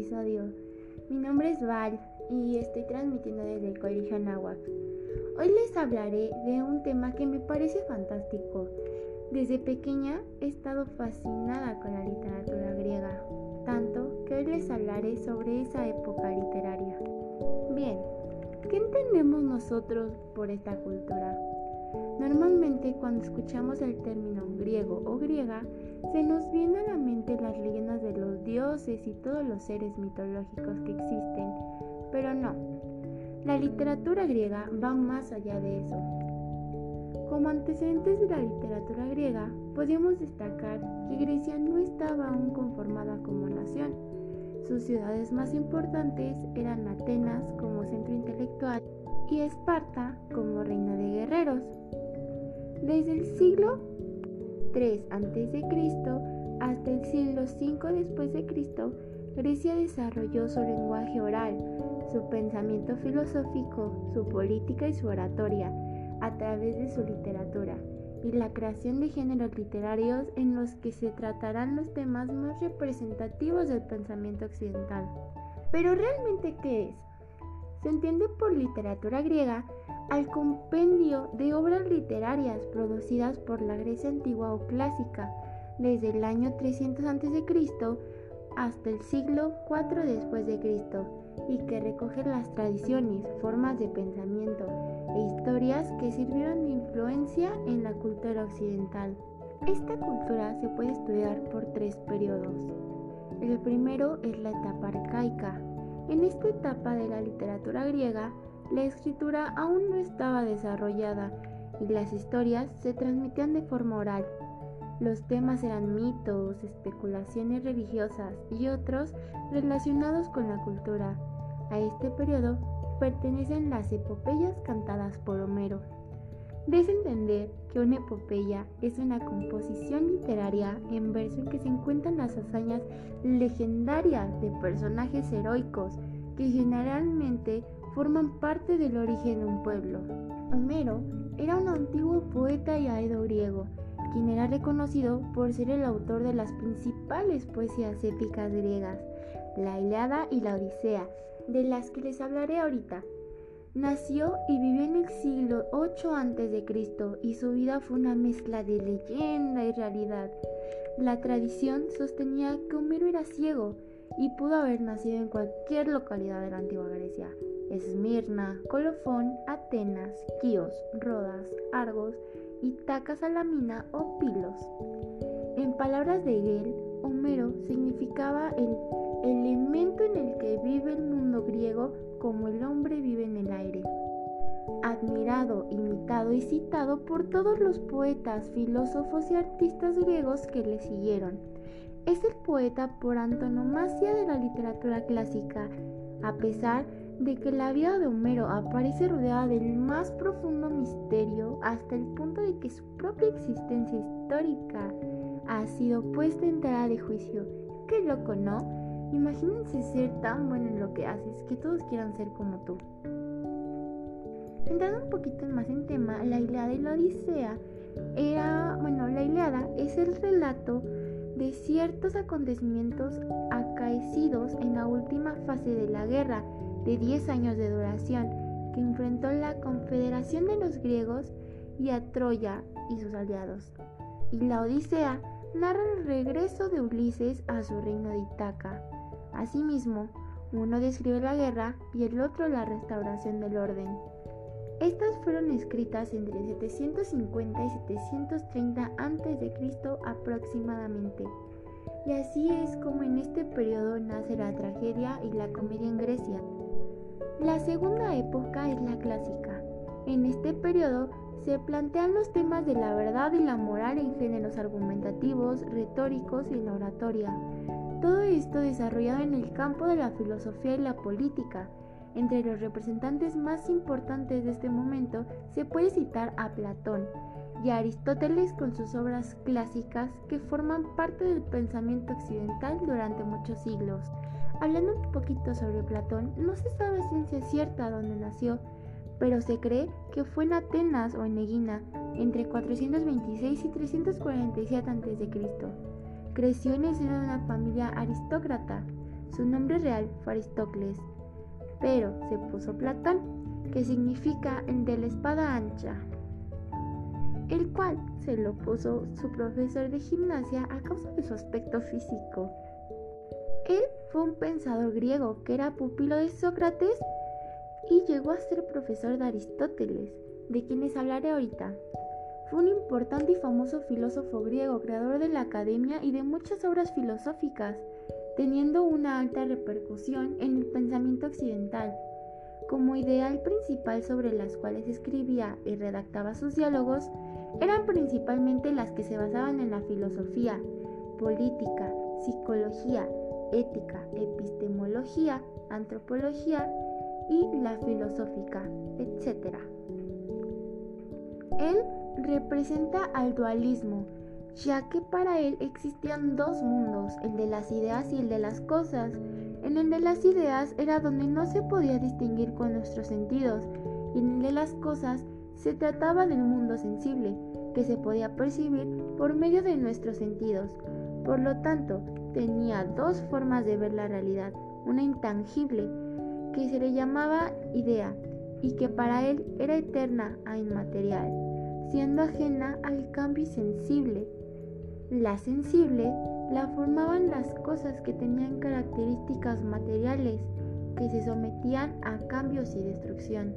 episodio. Mi nombre es Val y estoy transmitiendo desde el Colegio Anáhuac. Hoy les hablaré de un tema que me parece fantástico. Desde pequeña he estado fascinada con la literatura griega, tanto que hoy les hablaré sobre esa época literaria. Bien, ¿qué entendemos nosotros por esta cultura? Normalmente cuando escuchamos el término griego o griega, se nos vienen a la mente las leyendas de los dioses y todos los seres mitológicos que existen, pero no. La literatura griega va más allá de eso. Como antecedentes de la literatura griega, podemos destacar que Grecia no estaba aún conformada como nación. Sus ciudades más importantes eran Atenas como centro intelectual y Esparta como reina de guerreros. Desde el siglo 3 a.C. hasta el siglo 5 después de Cristo, Grecia desarrolló su lenguaje oral, su pensamiento filosófico, su política y su oratoria a través de su literatura y la creación de géneros literarios en los que se tratarán los temas más representativos del pensamiento occidental. Pero realmente, ¿qué es? Se entiende por literatura griega al compendio de obras literarias producidas por la Grecia antigua o clásica desde el año 300 a.C. hasta el siglo IV después de Cristo y que recoge las tradiciones, formas de pensamiento e historias que sirvieron de influencia en la cultura occidental. Esta cultura se puede estudiar por tres periodos. El primero es la etapa arcaica, en esta etapa de la literatura griega, la escritura aún no estaba desarrollada y las historias se transmitían de forma oral. Los temas eran mitos, especulaciones religiosas y otros relacionados con la cultura. A este periodo pertenecen las epopeyas cantadas por Homero. Debes entender que una epopeya es una composición literaria en verso en que se encuentran las hazañas legendarias de personajes heroicos que generalmente forman parte del origen de un pueblo. Homero era un antiguo poeta y aedo griego, quien era reconocido por ser el autor de las principales poesías épicas griegas, la Ilíada y la Odisea, de las que les hablaré ahorita. Nació y vivió en el siglo 8 a.C. y su vida fue una mezcla de leyenda y realidad. La tradición sostenía que Homero era ciego y pudo haber nacido en cualquier localidad de la antigua Grecia. Esmirna, Colofón, Atenas, Quíos, Rodas, Argos, Itaca, Salamina o Pilos. En palabras de Hegel, Homero significaba el elemento en el que como el hombre vive en el aire. Admirado, imitado y citado por todos los poetas, filósofos y artistas griegos que le siguieron. Es el poeta por antonomasia de la literatura clásica, a pesar de que la vida de Homero aparece rodeada del más profundo misterio hasta el punto de que su propia existencia histórica ha sido puesta en tela de juicio. Qué loco, ¿no? Imagínense ser tan bueno en lo que haces que todos quieran ser como tú. Entrando un poquito más en tema, la Ilíada y la Odisea era, bueno, la Ilíada es el relato de ciertos acontecimientos acaecidos en la última fase de la guerra de 10 años de duración que enfrentó la Confederación de los griegos y a Troya y sus aliados. Y la Odisea narra el regreso de Ulises a su reino de Itaca Asimismo, uno describe la guerra y el otro la restauración del orden. Estas fueron escritas entre 750 y 730 a.C. aproximadamente. Y así es como en este periodo nace la tragedia y la comedia en Grecia. La segunda época es la clásica. En este periodo se plantean los temas de la verdad y la moral en géneros argumentativos, retóricos y en la oratoria. Todo esto desarrollado en el campo de la filosofía y la política. Entre los representantes más importantes de este momento se puede citar a Platón y a Aristóteles con sus obras clásicas que forman parte del pensamiento occidental durante muchos siglos. Hablando un poquito sobre Platón, no se sabe ciencia cierta dónde nació, pero se cree que fue en Atenas o en Egina entre 426 y 347 a.C. Creció en el seno de una familia aristócrata. Su nombre real fue Aristócles, pero se puso Platón, que significa el de la espada ancha, el cual se lo puso su profesor de gimnasia a causa de su aspecto físico. Él fue un pensador griego que era pupilo de Sócrates y llegó a ser profesor de Aristóteles, de quienes hablaré ahorita. Fue un importante y famoso filósofo griego, creador de la academia y de muchas obras filosóficas, teniendo una alta repercusión en el pensamiento occidental. Como ideal principal sobre las cuales escribía y redactaba sus diálogos, eran principalmente las que se basaban en la filosofía, política, psicología, ética, epistemología, antropología y la filosófica, etc. Él representa al dualismo, ya que para él existían dos mundos, el de las ideas y el de las cosas. En el de las ideas era donde no se podía distinguir con nuestros sentidos, y en el de las cosas se trataba del mundo sensible, que se podía percibir por medio de nuestros sentidos. Por lo tanto, tenía dos formas de ver la realidad, una intangible, que se le llamaba idea, y que para él era eterna e inmaterial, siendo ajena al cambio sensible. La sensible la formaban las cosas que tenían características materiales, que se sometían a cambios y destrucción.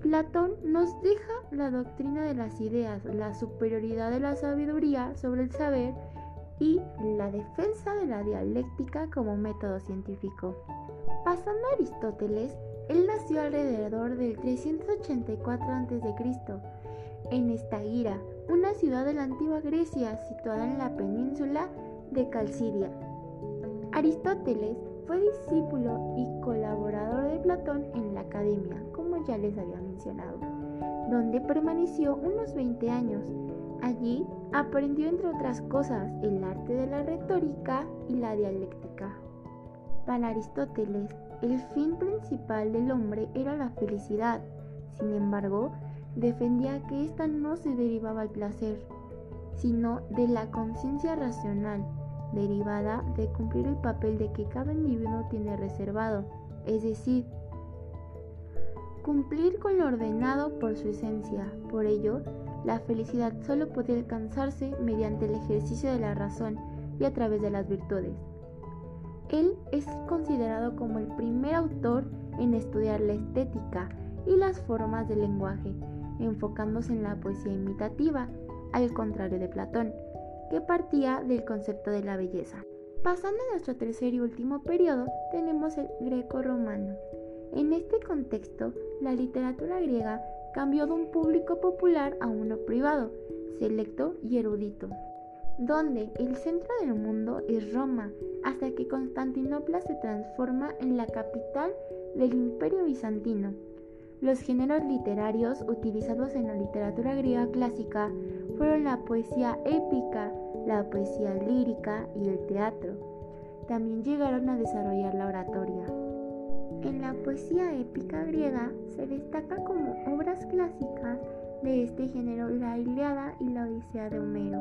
Platón nos deja la doctrina de las ideas, la superioridad de la sabiduría sobre el saber y la defensa de la dialéctica como método científico. Pasando a Aristóteles, él nació alrededor del 384 a.C. en Estagira, una ciudad de la antigua Grecia situada en la península de Calcidia. Aristóteles fue discípulo y colaborador de Platón en la academia, como ya les había mencionado, donde permaneció unos 20 años. Allí aprendió, entre otras cosas, el arte de la retórica y la dialéctica. Para Aristóteles, el fin principal del hombre era la felicidad. Sin embargo, defendía que ésta no se derivaba del placer, sino de la conciencia racional derivada de cumplir el papel de que cada individuo tiene reservado, es decir, cumplir con lo ordenado por su esencia. Por ello, la felicidad solo puede alcanzarse mediante el ejercicio de la razón y a través de las virtudes. Él es considerado como el primer autor en estudiar la estética y las formas del lenguaje, enfocándose en la poesía imitativa, al contrario de Platón, que partía del concepto de la belleza. Pasando a nuestro tercer y último periodo, tenemos el greco-romano. En este contexto, la literatura griega cambió de un público popular a uno privado, selecto y erudito, donde el centro del mundo es Roma, hasta que Constantinopla se transforma en la capital del imperio bizantino. Los géneros literarios utilizados en la literatura griega clásica fueron la poesía épica, la poesía lírica y el teatro. También llegaron a desarrollar la oratoria. En la poesía épica griega se destaca como obras clásicas de este género la Iliada y la Odisea de Homero.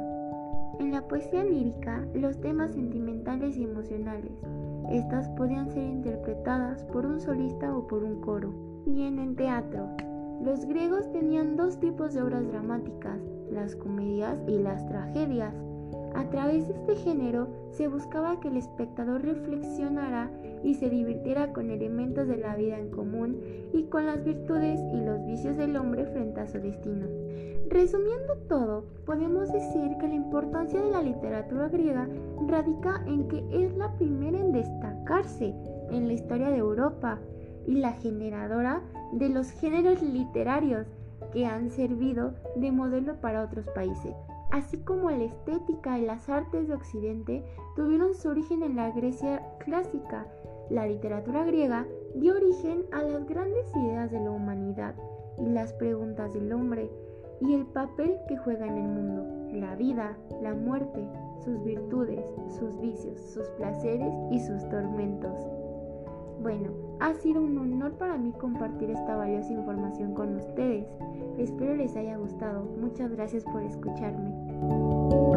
En la poesía lírica, los temas sentimentales y emocionales. Estas podían ser interpretadas por un solista o por un coro y en el teatro. Los griegos tenían dos tipos de obras dramáticas, las comedias y las tragedias. A través de este género se buscaba que el espectador reflexionara y se divirtiera con elementos de la vida en común y con las virtudes y los vicios del hombre frente a su destino. Resumiendo todo, podemos decir que la importancia de la literatura griega radica en que es la primera en destacarse en la historia de Europa y la generadora de los géneros literarios que han servido de modelo para otros países. Así como la estética y las artes de Occidente tuvieron su origen en la Grecia clásica, la literatura griega dio origen a las grandes ideas de la humanidad y las preguntas del hombre y el papel que juega en el mundo, la vida, la muerte, sus virtudes, sus vicios, sus placeres y sus tormentos. Bueno, ha sido un honor para mí compartir esta valiosa información con ustedes. Espero les haya gustado. Muchas gracias por escucharme.